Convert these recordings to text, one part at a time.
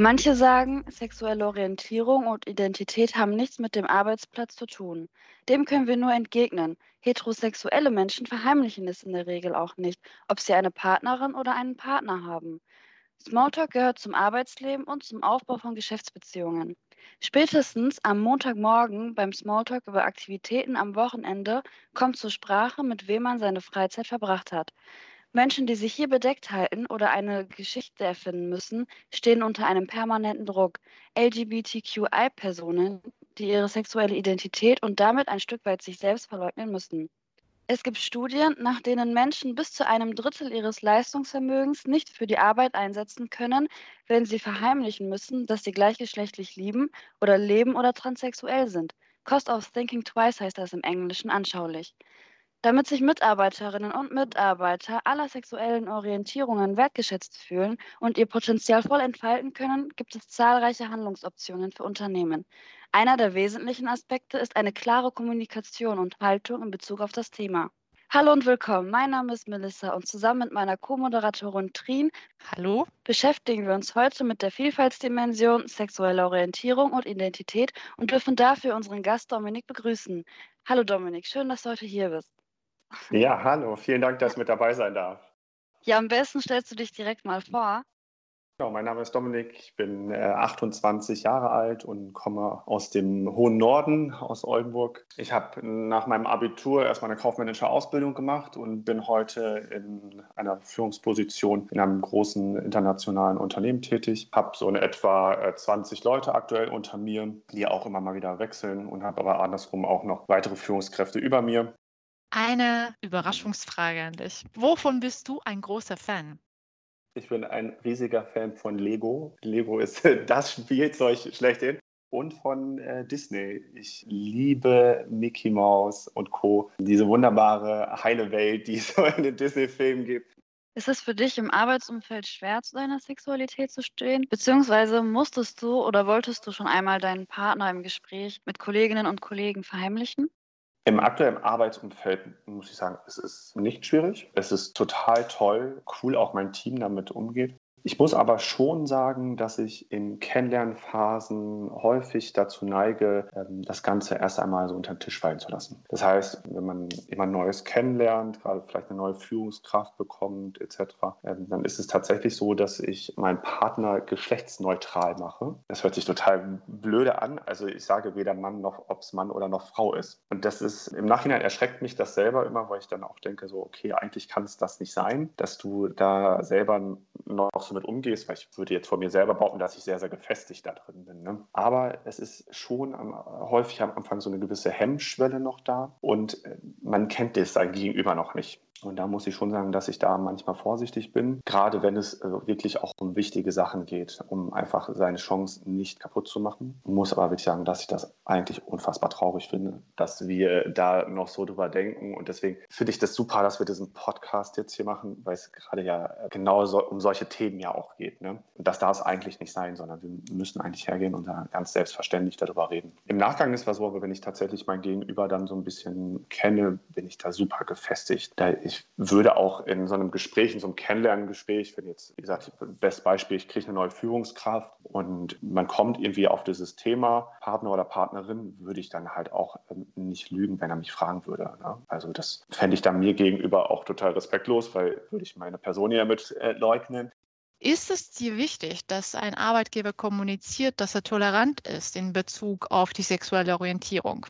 Manche sagen, sexuelle Orientierung und Identität haben nichts mit dem Arbeitsplatz zu tun. Dem können wir nur entgegnen. Heterosexuelle Menschen verheimlichen es in der Regel auch nicht, ob sie eine Partnerin oder einen Partner haben. Smalltalk gehört zum Arbeitsleben und zum Aufbau von Geschäftsbeziehungen. Spätestens am Montagmorgen beim Smalltalk über Aktivitäten am Wochenende kommt zur Sprache, mit wem man seine Freizeit verbracht hat. Menschen, die sich hier bedeckt halten oder eine Geschichte erfinden müssen, stehen unter einem permanenten Druck. LGBTQI-Personen, die ihre sexuelle Identität und damit ein Stück weit sich selbst verleugnen müssen. Es gibt Studien, nach denen Menschen bis zu einem Drittel ihres Leistungsvermögens nicht für die Arbeit einsetzen können, wenn sie verheimlichen müssen, dass sie gleichgeschlechtlich lieben oder leben oder transsexuell sind. Cost of Thinking Twice heißt das im Englischen anschaulich. Damit sich Mitarbeiterinnen und Mitarbeiter aller sexuellen Orientierungen wertgeschätzt fühlen und ihr Potenzial voll entfalten können, gibt es zahlreiche Handlungsoptionen für Unternehmen. Einer der wesentlichen Aspekte ist eine klare Kommunikation und Haltung in Bezug auf das Thema. Hallo und willkommen. Mein Name ist Melissa und zusammen mit meiner Co-Moderatorin Trin Hallo. beschäftigen wir uns heute mit der Vielfaltsdimension sexuelle Orientierung und Identität und dürfen dafür unseren Gast Dominik begrüßen. Hallo Dominik, schön, dass du heute hier bist. Ja, hallo, vielen Dank, dass ich mit dabei sein darf. Ja, am besten stellst du dich direkt mal vor. Genau, mein Name ist Dominik, ich bin äh, 28 Jahre alt und komme aus dem hohen Norden, aus Oldenburg. Ich habe nach meinem Abitur erstmal eine kaufmännische Ausbildung gemacht und bin heute in einer Führungsposition in einem großen internationalen Unternehmen tätig. Habe so in etwa äh, 20 Leute aktuell unter mir, die auch immer mal wieder wechseln und habe aber andersrum auch noch weitere Führungskräfte über mir. Eine Überraschungsfrage an dich. Wovon bist du ein großer Fan? Ich bin ein riesiger Fan von Lego. Lego ist das Spielzeug schlechthin. Und von äh, Disney. Ich liebe Mickey Mouse und Co. Diese wunderbare, heile Welt, die es so in den Disney-Filmen gibt. Ist es für dich im Arbeitsumfeld schwer, zu deiner Sexualität zu stehen? Beziehungsweise musstest du oder wolltest du schon einmal deinen Partner im Gespräch mit Kolleginnen und Kollegen verheimlichen? Im aktuellen Arbeitsumfeld muss ich sagen, es ist nicht schwierig. Es ist total toll, cool auch mein Team damit umgeht. Ich muss aber schon sagen, dass ich in Kennenlernphasen häufig dazu neige, ähm, das Ganze erst einmal so unter den Tisch fallen zu lassen. Das heißt, wenn man jemand Neues kennenlernt, gerade vielleicht eine neue Führungskraft bekommt etc., ähm, dann ist es tatsächlich so, dass ich meinen Partner geschlechtsneutral mache. Das hört sich total blöde an. Also ich sage weder Mann noch, ob es Mann oder noch Frau ist. Und das ist im Nachhinein erschreckt mich das selber immer, weil ich dann auch denke, so, okay, eigentlich kann es das nicht sein, dass du da selber noch so mit umgehst, weil ich würde jetzt von mir selber behaupten, dass ich sehr, sehr gefestigt da drin bin. Ne? Aber es ist schon am, häufig am Anfang so eine gewisse Hemmschwelle noch da und äh, man kennt das sein Gegenüber noch nicht. Und da muss ich schon sagen, dass ich da manchmal vorsichtig bin, gerade wenn es äh, wirklich auch um wichtige Sachen geht, um einfach seine Chance nicht kaputt zu machen. Muss aber wirklich sagen, dass ich das eigentlich unfassbar traurig finde, dass wir da noch so drüber denken. Und deswegen finde ich das super, dass wir diesen Podcast jetzt hier machen, weil es gerade ja genau so, um solche Themen ja auch geht. Ne? Und das darf es eigentlich nicht sein, sondern wir müssen eigentlich hergehen und da ganz selbstverständlich darüber reden. Im Nachgang ist es so, aber wenn ich tatsächlich mein Gegenüber dann so ein bisschen kenne, bin ich da super gefestigt. Da ich würde auch in so einem Gespräch, in so einem Kennenlerngespräch, wenn jetzt, wie gesagt, bestes Beispiel, ich kriege eine neue Führungskraft und man kommt irgendwie auf dieses Thema, Partner oder Partnerin, würde ich dann halt auch ähm, nicht lügen, wenn er mich fragen würde. Ne? Also das fände ich dann mir gegenüber auch total respektlos, weil würde ich meine Person ja mit äh, leugnen. Ist es dir wichtig, dass ein Arbeitgeber kommuniziert, dass er tolerant ist in Bezug auf die sexuelle Orientierung?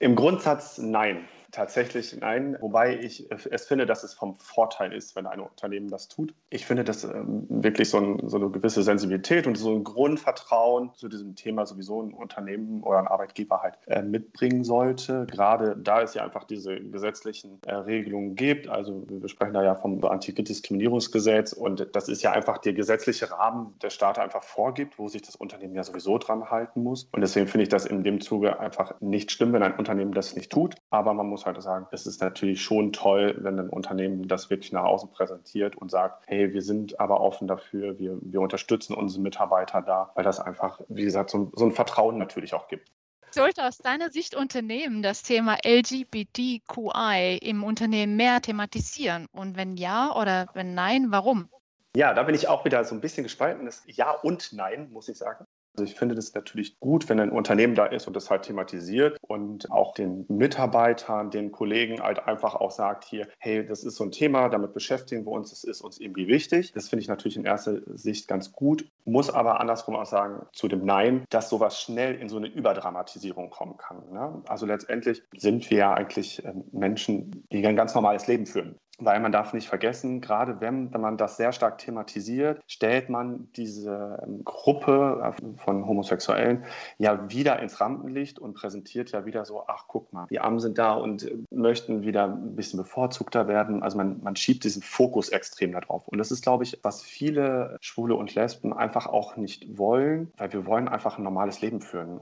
Im Grundsatz nein. Tatsächlich nein, wobei ich es finde, dass es vom Vorteil ist, wenn ein Unternehmen das tut. Ich finde, dass ähm, wirklich so, ein, so, eine gewisse Sensibilität und so ein Grundvertrauen zu diesem Thema sowieso ein Unternehmen oder ein Arbeitgeber halt äh, mitbringen sollte. Gerade da es ja einfach diese gesetzlichen äh, Regelungen gibt. Also wir sprechen da ja vom Antidiskriminierungsgesetz und das ist ja einfach der gesetzliche Rahmen, der Staat einfach vorgibt, wo sich das Unternehmen ja sowieso dran halten muss. Und deswegen finde ich das in dem Zuge einfach nicht schlimm, wenn ein Unternehmen das nicht tut. Aber man muss muss halt sagen, es ist natürlich schon toll, wenn ein Unternehmen das wirklich nach außen präsentiert und sagt, hey, wir sind aber offen dafür, wir, wir unterstützen unsere Mitarbeiter da, weil das einfach, wie gesagt, so, so ein Vertrauen natürlich auch gibt. Sollte aus deiner Sicht Unternehmen das Thema LGBTQI im Unternehmen mehr thematisieren? Und wenn ja oder wenn nein, warum? Ja, da bin ich auch wieder so ein bisschen gespalten. Das ja und nein, muss ich sagen. Also ich finde das natürlich gut, wenn ein Unternehmen da ist und das halt thematisiert und auch den Mitarbeitern, den Kollegen halt einfach auch sagt hier, hey, das ist so ein Thema, damit beschäftigen wir uns, das ist uns irgendwie wichtig. Das finde ich natürlich in erster Sicht ganz gut, muss aber andersrum auch sagen zu dem Nein, dass sowas schnell in so eine Überdramatisierung kommen kann. Ne? Also letztendlich sind wir ja eigentlich ähm, Menschen, die ein ganz normales Leben führen weil man darf nicht vergessen, gerade wenn, man das sehr stark thematisiert, stellt man diese ähm, Gruppe äh, von Homosexuellen ja wieder ins Rampenlicht und präsentiert ja wieder so, ach guck mal, die Armen sind da und äh, möchten wieder ein bisschen bevorzugter werden. Also man, man schiebt diesen Fokus extrem darauf. Und das ist, glaube ich, was viele Schwule und Lesben einfach auch nicht wollen, weil wir wollen einfach ein normales Leben führen.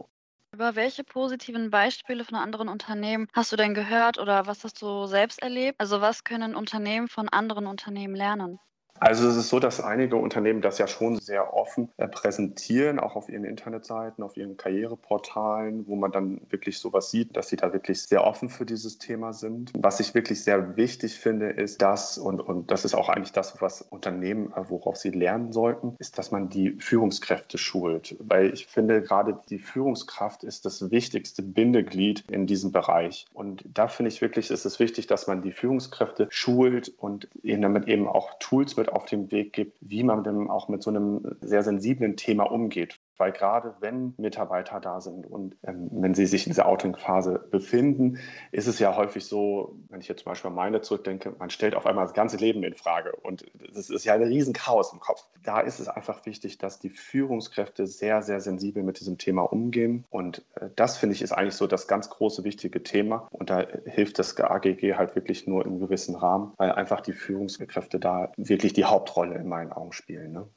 Über welche positiven Beispiele von anderen Unternehmen hast du denn gehört oder was hast du selbst erlebt? Also was können Unternehmen von anderen Unternehmen lernen? Also es ist so, dass einige Unternehmen das ja schon sehr offen äh, präsentieren, auch auf ihren Internetseiten, auf ihren Karriereportalen, wo man dann wirklich sowas sieht, dass sie da wirklich sehr offen für dieses Thema sind. Was ich wirklich sehr wichtig finde, ist das, und, und das ist auch eigentlich das, was Unternehmen, äh, worauf sie lernen sollten, ist, dass man die Führungskräfte schult. Weil ich finde, gerade die Führungskraft ist das wichtigste Bindeglied in diesem Bereich. Und da finde ich wirklich, ist es wichtig, dass man die Führungskräfte schult und ihnen damit eben auch Tools mit auf den Weg gibt, wie man denn auch mit so einem sehr sensiblen Thema umgeht. Weil gerade wenn Mitarbeiter da sind und ähm, wenn sie sich in dieser Outing-Phase befinden, ist es ja häufig so, wenn ich jetzt zum Beispiel an meine zurückdenke, man stellt auf einmal das ganze Leben in Frage und es ist ja ein riesen Chaos im Kopf. Da ist es einfach wichtig, dass die Führungskräfte sehr, sehr sensibel mit diesem Thema umgehen und äh, das finde ich ist eigentlich so das ganz große, wichtige Thema und da hilft das AGG halt wirklich nur im gewissen Rahmen, weil einfach die Führungskräfte da wirklich die Hauptrolle in meinen Augen spielen. Ne?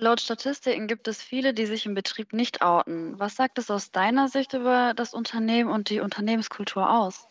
Laut Statistiken gibt es viele, die sich im Betrieb nicht outen. Was sagt es aus deiner Sicht über das Unternehmen und die Unternehmenskultur aus?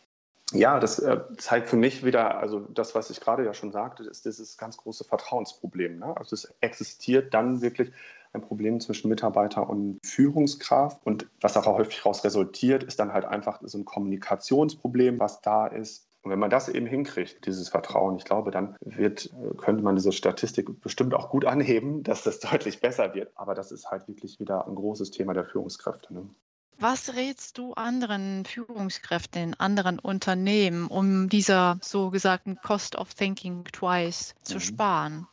Ja, das äh, zeigt für mich wieder, also das, was ich gerade ja schon sagte, ist dieses ganz große Vertrauensproblem. Ne? Also es existiert dann wirklich ein Problem zwischen Mitarbeiter und Führungskraft. Und was auch häufig daraus resultiert, ist dann halt einfach so ein Kommunikationsproblem, was da ist. Und wenn man das eben hinkriegt, dieses Vertrauen, ich glaube, dann wird, könnte man diese Statistik bestimmt auch gut anheben, dass das deutlich besser wird. Aber das ist halt wirklich wieder ein großes Thema der Führungskräfte. Ne? Was rätst du anderen Führungskräften in anderen Unternehmen, um dieser so gesagten Cost of Thinking Twice zu mhm. sparen?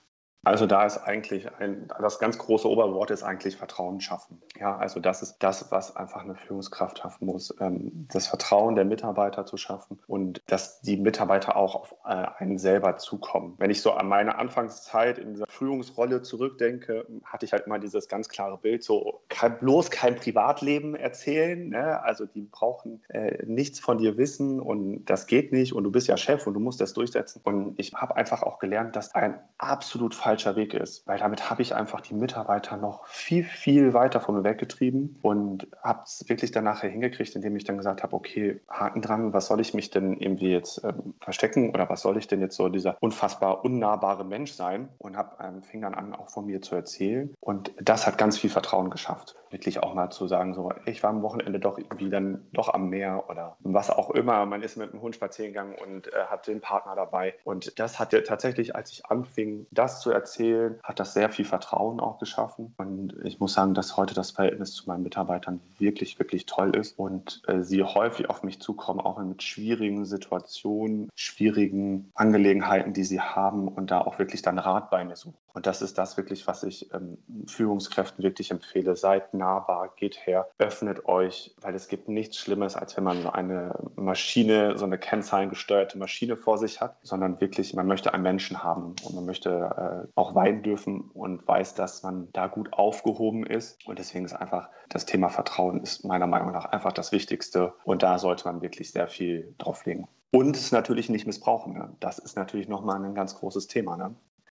Also da ist eigentlich ein, das ganz große Oberwort ist eigentlich Vertrauen schaffen. Ja, also das ist das, was einfach eine Führungskraft schaffen muss, ähm, das Vertrauen der Mitarbeiter zu schaffen und dass die Mitarbeiter auch auf äh, einen selber zukommen. Wenn ich so an meine Anfangszeit in dieser Führungsrolle zurückdenke, hatte ich halt immer dieses ganz klare Bild, so kann bloß kein Privatleben erzählen. Ne? Also die brauchen äh, nichts von dir wissen und das geht nicht und du bist ja Chef und du musst das durchsetzen. Und ich habe einfach auch gelernt, dass ein absolut falsch falscher Weg ist, weil damit habe ich einfach die Mitarbeiter noch viel, viel weiter von mir weggetrieben und habe es wirklich dann nachher hingekriegt, indem ich dann gesagt habe, okay, Haken dran, was soll ich mich denn irgendwie jetzt ähm, verstecken oder was soll ich denn jetzt so dieser unfassbar unnahbare Mensch sein und habe ähm, fing dann an, auch von mir zu erzählen und das hat ganz viel Vertrauen geschafft. Wirklich auch mal zu sagen, so, ich war am Wochenende doch irgendwie dann doch am Meer oder was auch immer. Man ist mit dem Hund spazieren gegangen und äh, hat den Partner dabei und das hatte tatsächlich, als ich anfing, das zu erzählen, erzählen, hat das sehr viel Vertrauen auch geschaffen. Und ich muss sagen, dass heute das Verhältnis zu meinen Mitarbeitern wirklich, wirklich toll ist und äh, sie häufig auf mich zukommen, auch mit schwierigen Situationen, schwierigen Angelegenheiten, die sie haben und da auch wirklich dann Rat bei mir suchen. Und das ist das wirklich, was ich ähm, Führungskräften wirklich empfehle. Seid nahbar, geht her, öffnet euch, weil es gibt nichts Schlimmes, als wenn man so eine Maschine, so eine kennzahlengesteuerte Maschine vor sich hat, sondern wirklich, man möchte einen Menschen haben und man möchte äh, auch weinen dürfen und weiß, dass man da gut aufgehoben ist. Und deswegen ist einfach das Thema Vertrauen ist meiner Meinung nach einfach das Wichtigste. Und da sollte man wirklich sehr viel drauflegen. Und es natürlich nicht missbrauchen. Ne? Das ist natürlich nochmal ein ganz großes Thema. Ne?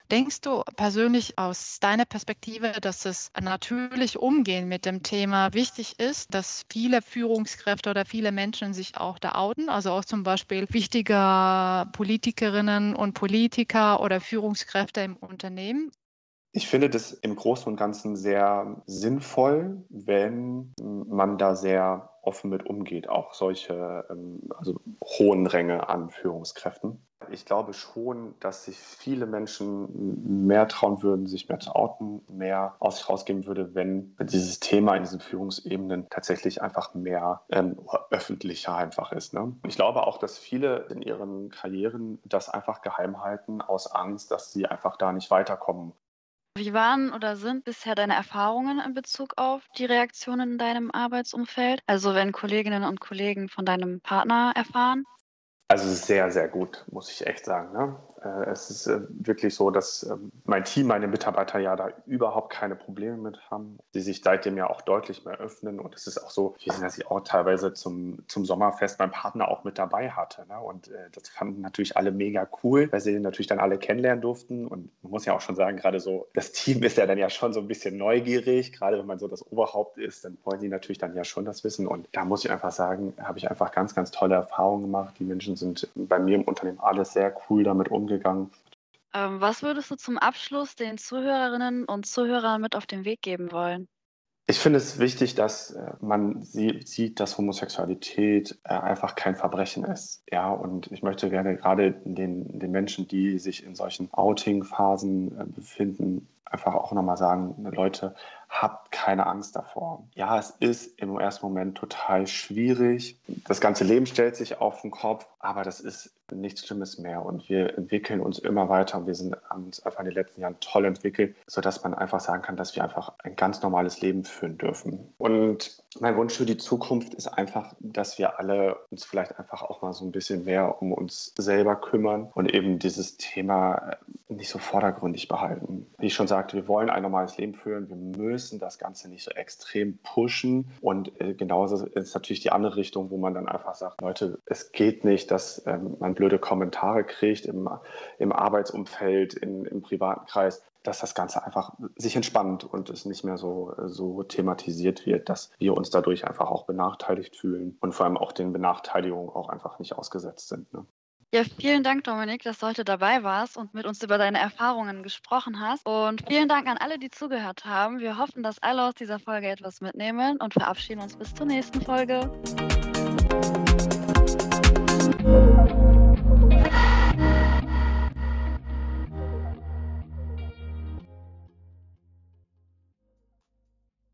Denkst du persönlich aus deiner Perspektive, dass es natürlich Umgehen mit dem Thema wichtig ist, dass viele Führungskräfte oder viele Menschen sich auch da outen? Also auch zum Beispiel wichtige Politikerinnen und Politiker oder Führungskräfte im Unternehmen? Ich finde das im Großen und Ganzen sehr sinnvoll, wenn man da sehr offen mit umgeht, auch solche ähm, also hohen Ränge an Führungskräften. Ich glaube schon, dass sich viele Menschen mehr trauen würden, sich mehr zu outen, mehr aus sich rausgeben würde, wenn dieses Thema in diesen Führungsebenen tatsächlich einfach mehr ähm, öffentlicher einfach ist. Ne? Ich glaube auch, dass viele in ihren Karrieren das einfach geheim halten aus Angst, dass sie einfach da nicht weiterkommen. Wie waren oder sind bisher deine Erfahrungen in Bezug auf die Reaktionen in deinem Arbeitsumfeld? Also wenn Kolleginnen und Kollegen von deinem Partner erfahren? Also sehr, sehr gut, muss ich echt sagen. Ne? Äh, es ist äh, wirklich so, dass ähm, mein Team, meine Mitarbeiter ja da überhaupt keine Probleme mit haben. Sie sich seitdem ja auch deutlich mehr öffnen. Und es ist auch so, wir sind, dass ich auch teilweise zum, zum Sommerfest meinen Partner auch mit dabei hatte. Ne? Und äh, das fanden natürlich alle mega cool, weil sie natürlich dann alle kennenlernen durften. Und man muss ja auch schon sagen, gerade so, das Team ist ja dann ja schon so ein bisschen neugierig. Gerade wenn man so das Oberhaupt ist, dann wollen die natürlich dann ja schon das wissen. Und da muss ich einfach sagen, habe ich einfach ganz, ganz tolle Erfahrungen gemacht. Die Menschen sind bei mir im Unternehmen alle sehr cool damit umgegangen gegangen. Ähm, was würdest du zum Abschluss den Zuhörerinnen und Zuhörern mit auf den Weg geben wollen? Ich finde es wichtig, dass äh, man sieht, dass Homosexualität äh, einfach kein Verbrechen ist. Ja, und ich möchte gerne gerade den, den Menschen, die sich in solchen Outing-Phasen äh, befinden, einfach auch nochmal sagen, Leute, habt keine Angst davor. Ja, es ist im ersten Moment total schwierig. Das ganze Leben stellt sich auf den Kopf, aber das ist nichts Schlimmes mehr und wir entwickeln uns immer weiter und wir sind, uns einfach in den letzten Jahren toll entwickelt, sodass man einfach sagen kann, dass wir einfach ein ganz normales Leben führen dürfen. Und mein Wunsch für die Zukunft ist einfach, dass wir alle uns vielleicht einfach auch mal so ein bisschen mehr um uns selber kümmern und eben dieses Thema nicht so vordergründig behalten. Wie ich schon sagte, wir wollen ein normales Leben führen, wir müssen müssen das Ganze nicht so extrem pushen. Und äh, genauso ist natürlich die andere Richtung, wo man dann einfach sagt, Leute, es geht nicht, dass ähm, man blöde Kommentare kriegt im, im Arbeitsumfeld, in, im privaten Kreis dass das Ganze einfach sich entspannt und es nicht mehr so, so thematisiert wird, dass wir uns dadurch einfach auch benachteiligt fühlen und vor allem auch den Benachteiligungen auch einfach nicht ausgesetzt sind. Ne? Ja, vielen Dank, Dominik, dass du heute dabei warst und mit uns über deine Erfahrungen gesprochen hast. Und vielen Dank an alle, die zugehört haben. Wir hoffen, dass alle aus dieser Folge etwas mitnehmen und verabschieden uns bis zur nächsten Folge.